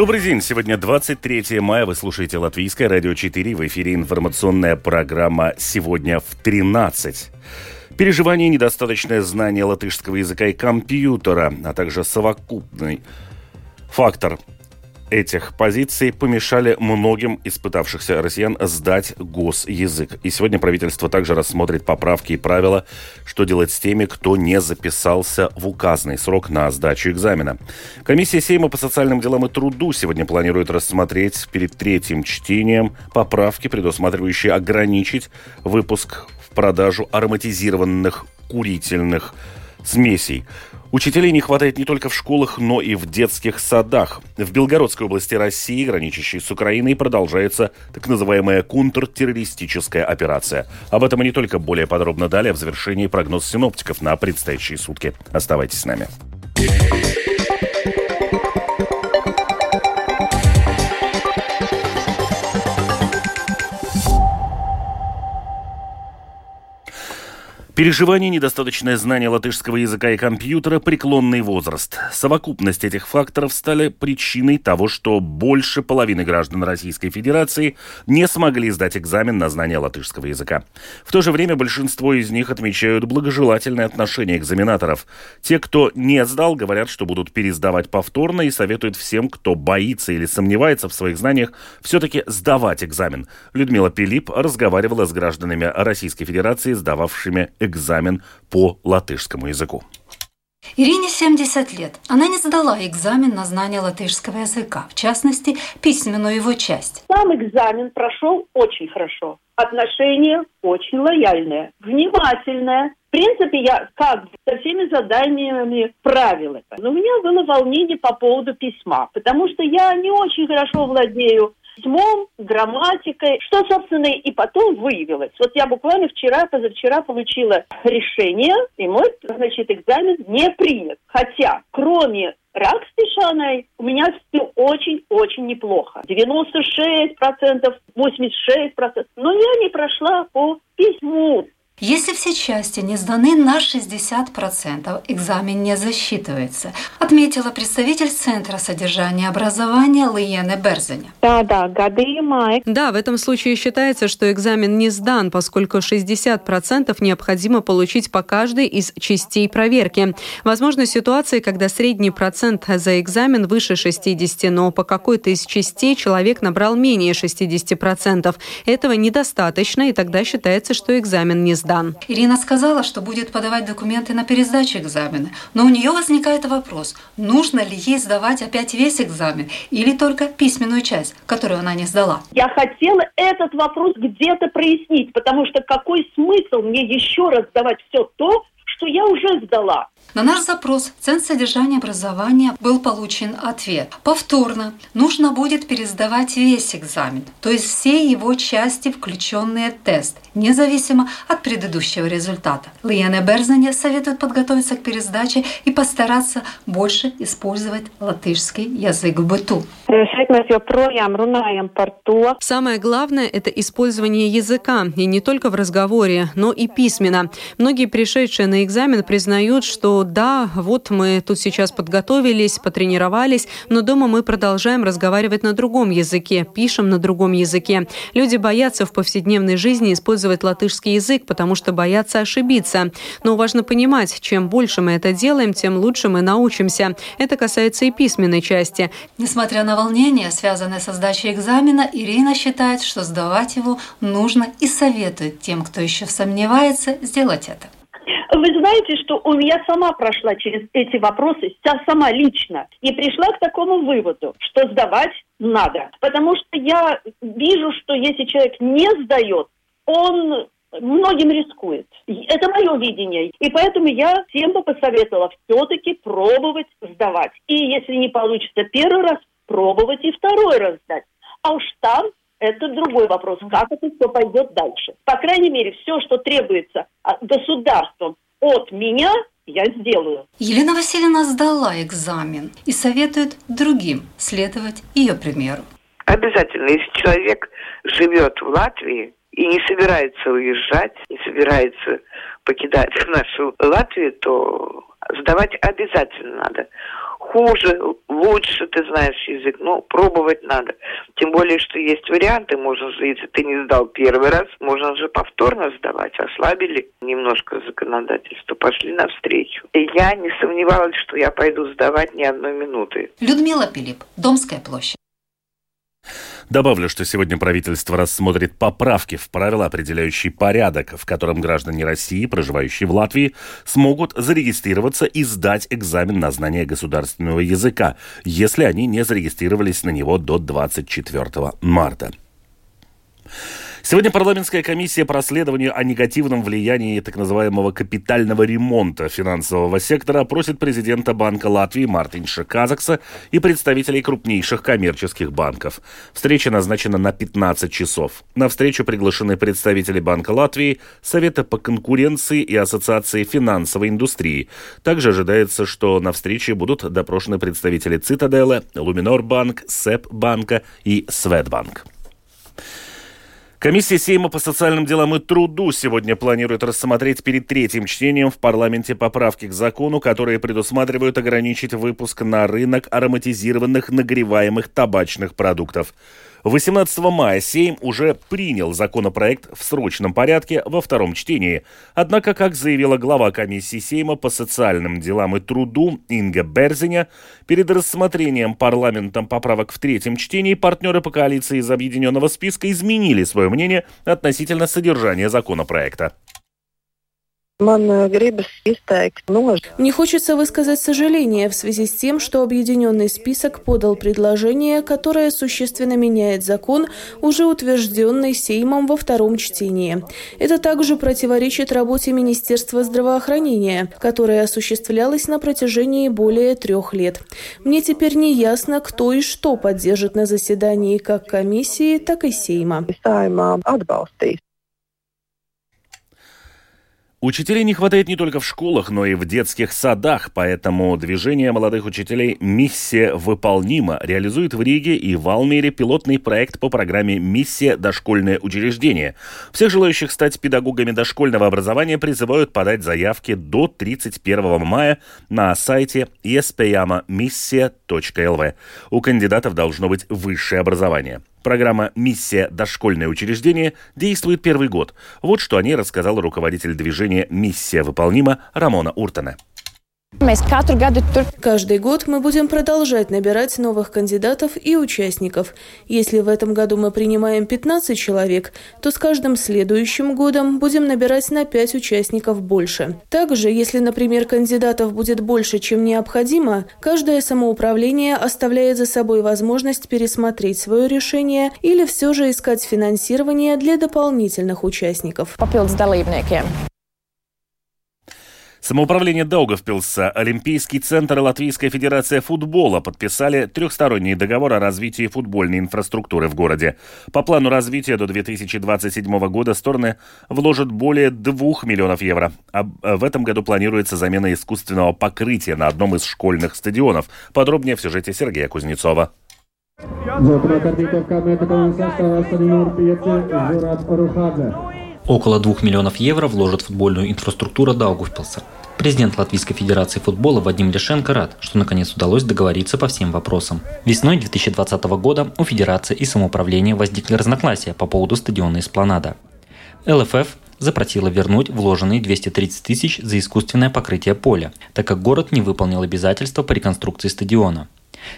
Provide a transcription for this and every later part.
Добрый день. Сегодня 23 мая. Вы слушаете Латвийское радио 4. В эфире информационная программа «Сегодня в 13». Переживание, недостаточное знание латышского языка и компьютера, а также совокупный фактор этих позиций помешали многим испытавшихся россиян сдать госязык. И сегодня правительство также рассмотрит поправки и правила, что делать с теми, кто не записался в указанный срок на сдачу экзамена. Комиссия Сейма по социальным делам и труду сегодня планирует рассмотреть перед третьим чтением поправки, предусматривающие ограничить выпуск в продажу ароматизированных курительных смесей. Учителей не хватает не только в школах, но и в детских садах. В Белгородской области России, граничащей с Украиной, продолжается так называемая контртеррористическая операция. Об этом и не только более подробно далее в завершении прогноз синоптиков на предстоящие сутки. Оставайтесь с нами. Переживание, недостаточное знание латышского языка и компьютера, преклонный возраст. Совокупность этих факторов стали причиной того, что больше половины граждан Российской Федерации не смогли сдать экзамен на знание латышского языка. В то же время большинство из них отмечают благожелательное отношение экзаменаторов. Те, кто не сдал, говорят, что будут пересдавать повторно и советуют всем, кто боится или сомневается в своих знаниях, все-таки сдавать экзамен. Людмила Пилип разговаривала с гражданами Российской Федерации, сдававшими экзамен экзамен по латышскому языку. Ирине 70 лет. Она не сдала экзамен на знание латышского языка, в частности, письменную его часть. Сам экзамен прошел очень хорошо. Отношение очень лояльное, внимательное. В принципе, я как со всеми заданиями правил это. Но у меня было волнение по поводу письма, потому что я не очень хорошо владею письмом, грамматикой, что, собственно, и потом выявилось. Вот я буквально вчера, позавчера получила решение, и мой, значит, экзамен не принят. Хотя, кроме Ракстишаной у меня все очень-очень неплохо. 96%, 86%. Но я не прошла по письму. Если все части не сданы на 60%, экзамен не засчитывается, отметила представитель Центра содержания образования Лиене Берзеня. Да, да, гадījumā. Да, в этом случае считается, что экзамен не сдан, поскольку 60% необходимо получить по каждой из частей проверки. Возможны ситуации, когда средний процент за экзамен выше 60, но по какой-то из частей человек набрал менее 60%. Этого недостаточно, и тогда считается, что экзамен не сдан сдан. Ирина сказала, что будет подавать документы на пересдачу экзамена, но у нее возникает вопрос, нужно ли ей сдавать опять весь экзамен или только письменную часть, которую она не сдала. Я хотела этот вопрос где-то прояснить, потому что какой смысл мне еще раз сдавать все то, что я уже сдала. На наш запрос Центр содержания образования был получен ответ. Повторно нужно будет пересдавать весь экзамен, то есть все его части, включенные в тест, независимо от предыдущего результата. Лиена Берзаня советует подготовиться к пересдаче и постараться больше использовать латышский язык в быту. Самое главное – это использование языка, и не только в разговоре, но и письменно. Многие пришедшие на экзамен признают, что да, вот мы тут сейчас подготовились, потренировались, но дома мы продолжаем разговаривать на другом языке, пишем на другом языке. Люди боятся в повседневной жизни использовать латышский язык, потому что боятся ошибиться. Но важно понимать, чем больше мы это делаем, тем лучше мы научимся. Это касается и письменной части. Несмотря на волнение, связанное со сдачей экзамена, Ирина считает, что сдавать его нужно и советует тем, кто еще сомневается, сделать это. Вы знаете, что у меня сама прошла через эти вопросы, сама лично, и пришла к такому выводу, что сдавать надо. Потому что я вижу, что если человек не сдает, он многим рискует. Это мое видение. И поэтому я всем бы посоветовала все-таки пробовать сдавать. И если не получится первый раз, пробовать и второй раз сдать. А уж там это другой вопрос, как это все пойдет дальше. По крайней мере, все, что требуется государством от меня, я сделаю. Елена Васильевна сдала экзамен и советует другим следовать ее примеру. Обязательно, если человек живет в Латвии, и не собирается уезжать, не собирается покидать нашу Латвию, то сдавать обязательно надо. Хуже, лучше ты знаешь язык, но пробовать надо. Тем более, что есть варианты, можно же, если ты не сдал первый раз, можно же повторно сдавать. Ослабили немножко законодательство, пошли навстречу. И я не сомневалась, что я пойду сдавать ни одной минуты. Людмила Пилип, Домская площадь. Добавлю, что сегодня правительство рассмотрит поправки в правила, определяющие порядок, в котором граждане России, проживающие в Латвии, смогут зарегистрироваться и сдать экзамен на знание государственного языка, если они не зарегистрировались на него до 24 марта. Сегодня парламентская комиссия по расследованию о негативном влиянии так называемого капитального ремонта финансового сектора просит президента Банка Латвии Мартинша Казакса и представителей крупнейших коммерческих банков. Встреча назначена на 15 часов. На встречу приглашены представители Банка Латвии, Совета по конкуренции и Ассоциации финансовой индустрии. Также ожидается, что на встрече будут допрошены представители Цитадела, Луминор Банк, СЭП Банка и Светбанк. Комиссия Сейма по социальным делам и труду сегодня планирует рассмотреть перед третьим чтением в парламенте поправки к закону, которые предусматривают ограничить выпуск на рынок ароматизированных нагреваемых табачных продуктов. 18 мая Сейм уже принял законопроект в срочном порядке во втором чтении. Однако, как заявила глава комиссии Сейма по социальным делам и труду Инга Берзиня, перед рассмотрением парламентом поправок в третьем чтении партнеры по коалиции из объединенного списка изменили свое мнение относительно содержания законопроекта. Мне хочется высказать сожаление в связи с тем, что Объединенный список подал предложение, которое существенно меняет закон, уже утвержденный Сеймом во втором чтении. Это также противоречит работе Министерства здравоохранения, которая осуществлялась на протяжении более трех лет. Мне теперь не ясно, кто и что поддержит на заседании как комиссии, так и Сейма. Учителей не хватает не только в школах, но и в детских садах, поэтому движение молодых учителей «Миссия выполнима» реализует в Риге и в Алмере пилотный проект по программе «Миссия. Дошкольное учреждение». Всех желающих стать педагогами дошкольного образования призывают подать заявки до 31 мая на сайте espyama.missia.lv. У кандидатов должно быть высшее образование. Программа «Миссия. Дошкольное учреждение» действует первый год. Вот что о ней рассказал руководитель движения «Миссия выполнима» Рамона Уртона. Каждый год мы будем продолжать набирать новых кандидатов и участников. Если в этом году мы принимаем 15 человек, то с каждым следующим годом будем набирать на 5 участников больше. Также, если, например, кандидатов будет больше, чем необходимо, каждое самоуправление оставляет за собой возможность пересмотреть свое решение или все же искать финансирование для дополнительных участников. Самоуправление Даугавпилса, Олимпийский центр и Латвийская федерация футбола подписали трехсторонний договор о развитии футбольной инфраструктуры в городе. По плану развития до 2027 года стороны вложат более 2 миллионов евро. А в этом году планируется замена искусственного покрытия на одном из школьных стадионов. Подробнее в сюжете Сергея Кузнецова. Около 2 миллионов евро вложит в футбольную инфраструктуру Даугавпилса. Президент Латвийской Федерации футбола Вадим Лишенко рад, что наконец удалось договориться по всем вопросам. Весной 2020 года у Федерации и самоуправления возникли разногласия по поводу стадиона Эспланада. ЛФФ запросила вернуть вложенные 230 тысяч за искусственное покрытие поля, так как город не выполнил обязательства по реконструкции стадиона.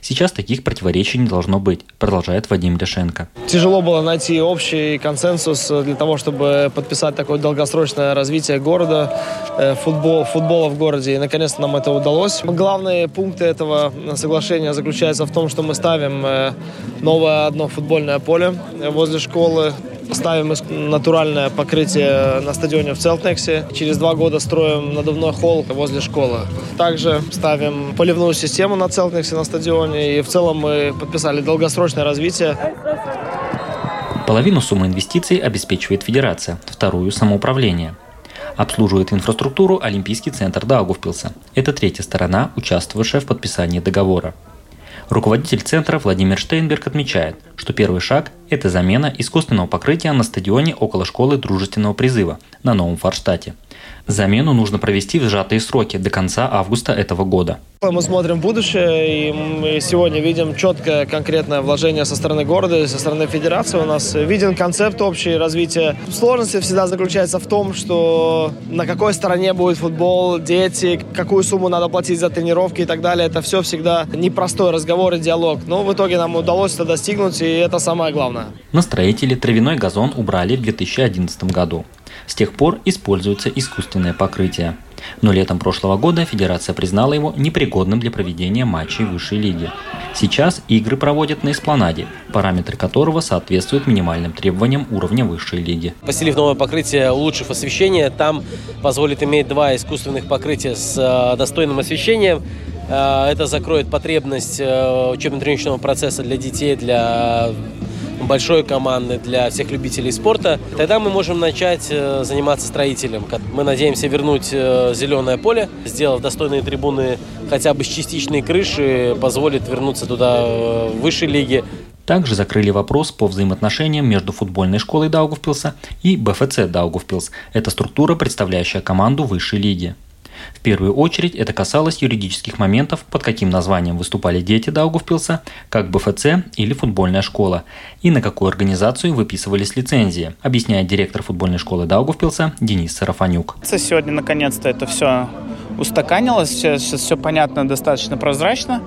Сейчас таких противоречий не должно быть, продолжает Вадим Ляшенко. Тяжело было найти общий консенсус для того, чтобы подписать такое долгосрочное развитие города, э, футбол, футбола в городе. И наконец-то нам это удалось. Главные пункты этого соглашения заключаются в том, что мы ставим э, новое одно футбольное поле возле школы, ставим натуральное покрытие на стадионе в Целтнексе. Через два года строим надувной холл возле школы. Также ставим поливную систему на Целтнексе на стадионе. И в целом мы подписали долгосрочное развитие. Половину суммы инвестиций обеспечивает Федерация, вторую – самоуправление. Обслуживает инфраструктуру Олимпийский центр Даугавпилса. Это третья сторона, участвовавшая в подписании договора. Руководитель центра Владимир Штейнберг отмечает, что первый шаг – Это замена искусственного покрытия на стадионе около школы дружественного призыва на Новом Форштате. Замену нужно провести в сжатые сроки до конца августа этого года. Мы смотрим в будущее, и мы сегодня видим четкое, конкретное вложение со стороны города, со стороны федерации. У нас виден концепт общий развития. Сложность всегда заключается в том, что на какой стороне будет футбол, дети, какую сумму надо платить за тренировки и так далее. Это все всегда непростой разговор и диалог. Но в итоге нам удалось это достигнуть, и это самое главное. На строителе травяной газон убрали в 2011 году. С тех пор используется искусственное покрытие. Но летом прошлого года Федерация признала его непригодным для проведения матчей высшей лиги. Сейчас игры проводят на эспланаде, параметры которого соответствуют минимальным требованиям уровня высшей лиги. Постелив новое покрытие, улучшив освещение, там позволит иметь два искусственных покрытия с э, достойным освещением. Э, это закроет потребность э, учебно-тренировочного процесса для детей, для большой команды, для всех любителей спорта, тогда мы можем начать э, заниматься строителем. Мы надеемся вернуть э, зеленое поле, сделав достойные трибуны хотя бы с частичной крыши, позволит вернуться туда э, в высшей лиге. Также закрыли вопрос по взаимоотношениям между футбольной школой Даугавпилса и БФЦ Даугавпилс. Это структура, представляющая команду высшей лиги. В первую очередь это касалось юридических моментов, под каким названием выступали дети Даугавпилса, как БФЦ или футбольная школа, и на какую организацию выписывались лицензии, объясняет директор футбольной школы Даугавпилса Денис Сарафанюк. Сегодня наконец-то это все устаканилось, сейчас, сейчас все понятно, достаточно прозрачно.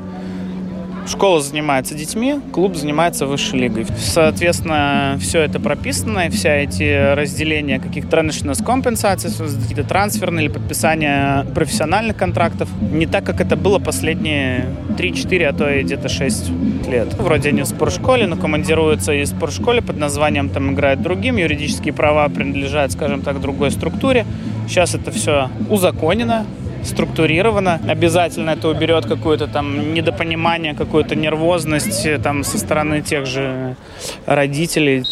Школа занимается детьми, клуб занимается высшей лигой. Соответственно, все это прописано, и вся эти разделения каких-то траншнес компенсаций, какие-то трансферные или подписание профессиональных контрактов, не так, как это было последние 3-4, а то и где-то 6 лет. Вроде они в спортшколе, но командируются из спортшколе под названием там играют другим, юридические права принадлежат, скажем так, другой структуре. Сейчас это все узаконено, структурировано. Обязательно это уберет какое-то там недопонимание, какую-то нервозность э, там со стороны тех же родителей.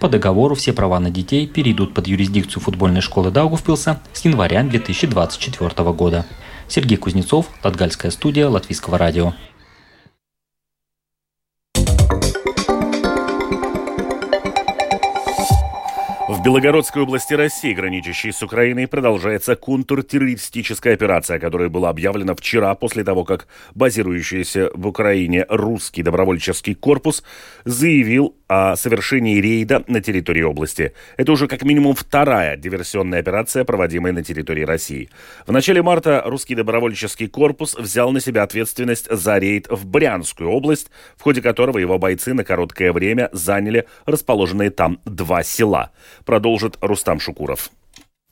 По договору все права на детей перейдут под юрисдикцию футбольной школы Даугавпилса с января 2024 года. Сергей Кузнецов, Латгальская студия Латвийского радио. В Белгородской области России, граничащей с Украиной, продолжается контртеррористическая операция, которая была объявлена вчера после того, как базирующийся в Украине русский добровольческий корпус заявил о совершении рейда на территории области. Это уже как минимум вторая диверсионная операция, проводимая на территории России. В начале марта русский добровольческий корпус взял на себя ответственность за рейд в Брянскую область, в ходе которого его бойцы на короткое время заняли расположенные там два села продолжит Рустам Шукуров.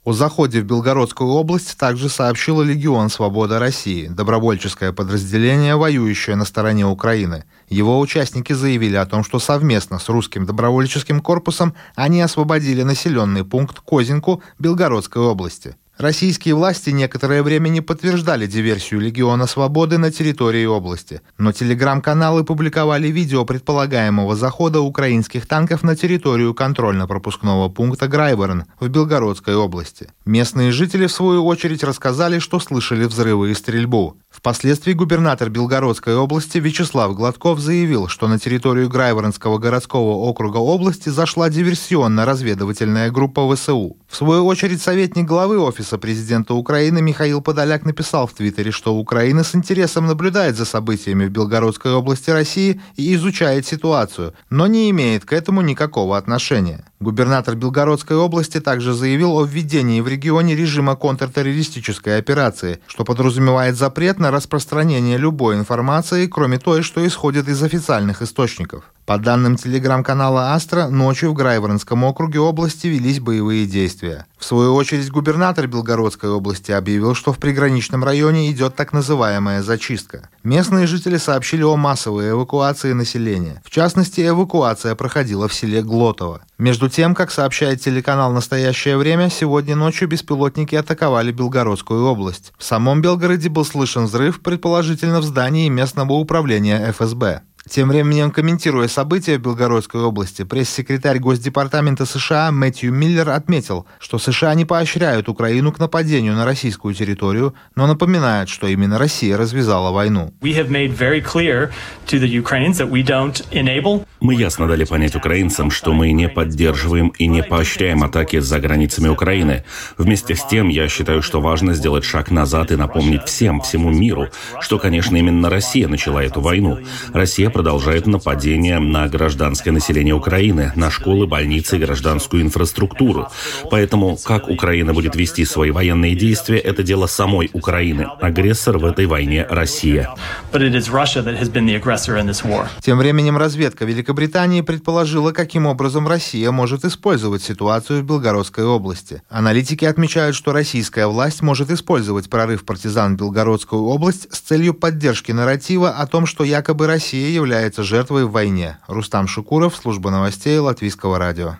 О заходе в Белгородскую область также сообщила Легион Свобода России, добровольческое подразделение, воюющее на стороне Украины. Его участники заявили о том, что совместно с русским добровольческим корпусом они освободили населенный пункт Козинку Белгородской области. Российские власти некоторое время не подтверждали диверсию Легиона Свободы на территории области, но телеграм-каналы публиковали видео предполагаемого захода украинских танков на территорию контрольно-пропускного пункта Грайборн в Белгородской области. Местные жители, в свою очередь, рассказали, что слышали взрывы и стрельбу. Впоследствии губернатор Белгородской области Вячеслав Гладков заявил, что на территорию Грайворонского городского округа области зашла диверсионно-разведывательная группа ВСУ. В свою очередь, советник главы Офиса президента Украины Михаил Подоляк написал в Твиттере, что Украина с интересом наблюдает за событиями в Белгородской области России и изучает ситуацию, но не имеет к этому никакого отношения. Губернатор Белгородской области также заявил о введении в регионе режима контртеррористической операции, что подразумевает запрет на распространение любой информации, кроме той, что исходит из официальных источников. По данным телеграм-канала «Астра», ночью в Грайворонском округе области велись боевые действия. В свою очередь, губернатор Белгородской области объявил, что в приграничном районе идет так называемая зачистка. Местные жители сообщили о массовой эвакуации населения. В частности, эвакуация проходила в селе Глотово. Между тем, как сообщает телеканал «Настоящее время», сегодня ночью беспилотники атаковали Белгородскую область. В самом Белгороде был слышен взрыв, предположительно в здании местного управления ФСБ. Тем временем, комментируя события в Белгородской области, пресс-секретарь Госдепартамента США Мэтью Миллер отметил, что США не поощряют Украину к нападению на российскую территорию, но напоминают, что именно Россия развязала войну. Мы ясно дали понять украинцам, что мы не поддерживаем и не поощряем атаки за границами Украины. Вместе с тем, я считаю, что важно сделать шаг назад и напомнить всем, всему миру, что, конечно, именно Россия начала эту войну. Россия продолжает нападение на гражданское население Украины, на школы, больницы и гражданскую инфраструктуру. Поэтому, как Украина будет вести свои военные действия, это дело самой Украины. Агрессор в этой войне – Россия. Тем временем разведка Великобритании предположила, каким образом Россия может использовать ситуацию в Белгородской области. Аналитики отмечают, что российская власть может использовать прорыв партизан в Белгородскую область с целью поддержки нарратива о том, что якобы Россия является жертвой в войне. Рустам Шукуров, служба новостей Латвийского радио.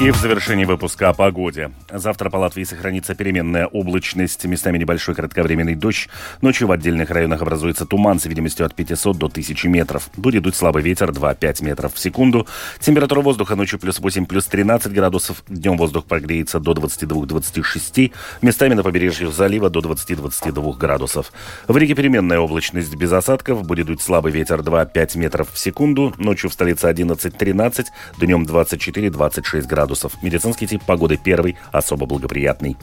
И в завершении выпуска о погоде. Завтра по Латвии сохранится переменная облачность, местами небольшой кратковременный дождь. Ночью в отдельных районах образуется туман с видимостью от 500 до 1000 метров. Будет дуть слабый ветер 2-5 метров в секунду. Температура воздуха ночью плюс 8, плюс 13 градусов. Днем воздух прогреется до 22-26. Местами на побережье залива до 20-22 градусов. В Риге переменная облачность без осадков. Будет дуть слабый ветер 2-5 метров в секунду. Ночью в столице 11-13. Днем 24-26 градусов градусов. Медицинский тип погоды первый, особо благоприятный.